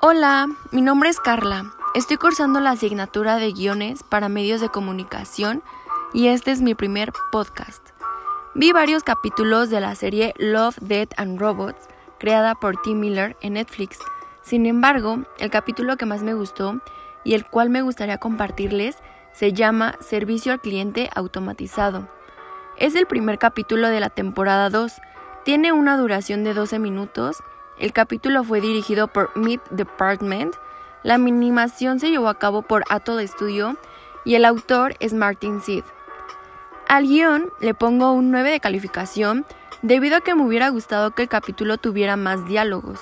Hola, mi nombre es Carla. Estoy cursando la asignatura de guiones para medios de comunicación y este es mi primer podcast. Vi varios capítulos de la serie Love, Death and Robots, creada por Tim Miller en Netflix. Sin embargo, el capítulo que más me gustó y el cual me gustaría compartirles se llama Servicio al Cliente Automatizado. Es el primer capítulo de la temporada 2. Tiene una duración de 12 minutos el capítulo fue dirigido por Meet Department, la animación se llevó a cabo por Atoll Studio y el autor es Martin Sid. Al guion le pongo un 9 de calificación debido a que me hubiera gustado que el capítulo tuviera más diálogos.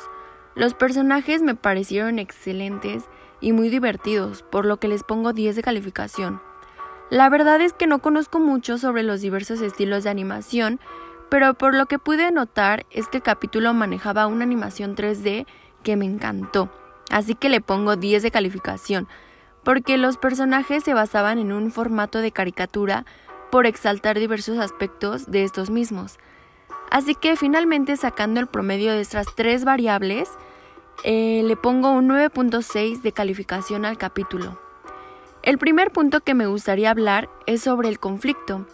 Los personajes me parecieron excelentes y muy divertidos, por lo que les pongo 10 de calificación. La verdad es que no conozco mucho sobre los diversos estilos de animación, pero por lo que pude notar es que el capítulo manejaba una animación 3D que me encantó, así que le pongo 10 de calificación, porque los personajes se basaban en un formato de caricatura por exaltar diversos aspectos de estos mismos. Así que finalmente sacando el promedio de estas tres variables, eh, le pongo un 9.6 de calificación al capítulo. El primer punto que me gustaría hablar es sobre el conflicto.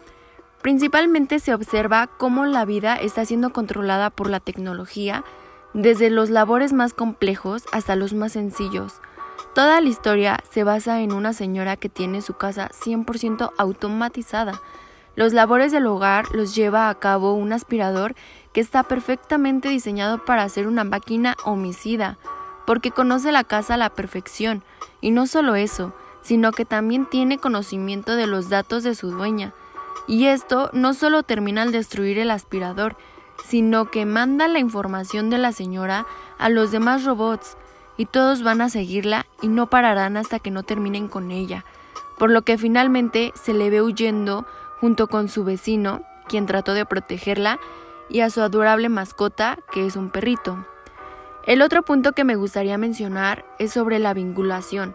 Principalmente se observa cómo la vida está siendo controlada por la tecnología, desde los labores más complejos hasta los más sencillos. Toda la historia se basa en una señora que tiene su casa 100% automatizada. Los labores del hogar los lleva a cabo un aspirador que está perfectamente diseñado para ser una máquina homicida, porque conoce la casa a la perfección. Y no solo eso, sino que también tiene conocimiento de los datos de su dueña. Y esto no solo termina al destruir el aspirador, sino que manda la información de la señora a los demás robots y todos van a seguirla y no pararán hasta que no terminen con ella, por lo que finalmente se le ve huyendo junto con su vecino, quien trató de protegerla, y a su adorable mascota, que es un perrito. El otro punto que me gustaría mencionar es sobre la vinculación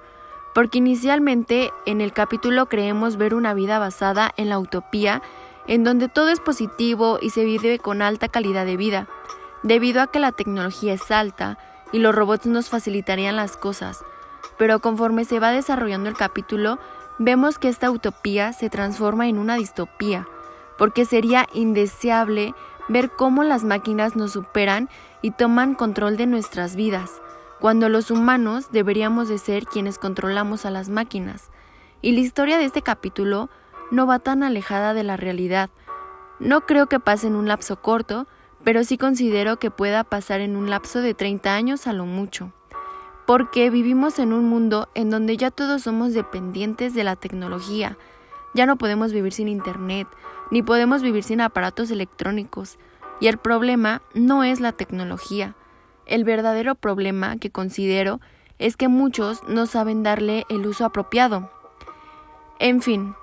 porque inicialmente en el capítulo creemos ver una vida basada en la utopía, en donde todo es positivo y se vive con alta calidad de vida, debido a que la tecnología es alta y los robots nos facilitarían las cosas. Pero conforme se va desarrollando el capítulo, vemos que esta utopía se transforma en una distopía, porque sería indeseable ver cómo las máquinas nos superan y toman control de nuestras vidas cuando los humanos deberíamos de ser quienes controlamos a las máquinas. Y la historia de este capítulo no va tan alejada de la realidad. No creo que pase en un lapso corto, pero sí considero que pueda pasar en un lapso de 30 años a lo mucho. Porque vivimos en un mundo en donde ya todos somos dependientes de la tecnología. Ya no podemos vivir sin Internet, ni podemos vivir sin aparatos electrónicos. Y el problema no es la tecnología, el verdadero problema que considero es que muchos no saben darle el uso apropiado. En fin,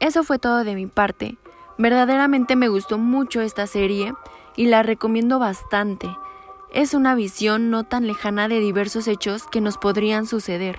eso fue todo de mi parte. Verdaderamente me gustó mucho esta serie y la recomiendo bastante. Es una visión no tan lejana de diversos hechos que nos podrían suceder.